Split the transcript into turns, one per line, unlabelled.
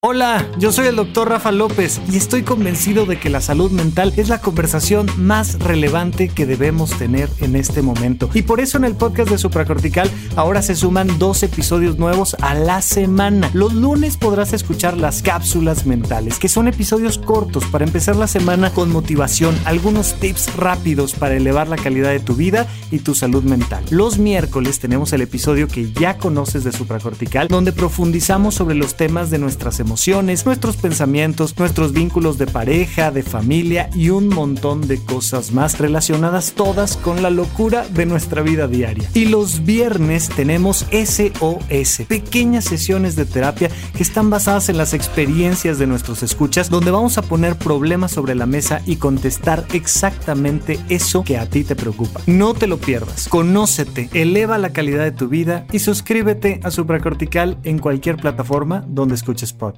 Hola, yo soy el doctor Rafa López y estoy convencido de que la salud mental es la conversación más relevante que debemos tener en este momento. Y por eso en el podcast de Supracortical ahora se suman dos episodios nuevos a la semana. Los lunes podrás escuchar las cápsulas mentales, que son episodios cortos para empezar la semana con motivación, algunos tips rápidos para elevar la calidad de tu vida y tu salud mental. Los miércoles tenemos el episodio que ya conoces de Supracortical, donde profundizamos sobre los temas de nuestras emociones emociones, nuestros pensamientos, nuestros vínculos de pareja, de familia y un montón de cosas más relacionadas todas con la locura de nuestra vida diaria. Y los viernes tenemos SOS, pequeñas sesiones de terapia que están basadas en las experiencias de nuestros escuchas, donde vamos a poner problemas sobre la mesa y contestar exactamente eso que a ti te preocupa. No te lo pierdas, conócete, eleva la calidad de tu vida y suscríbete a Supracortical en cualquier plataforma donde escuches podcast.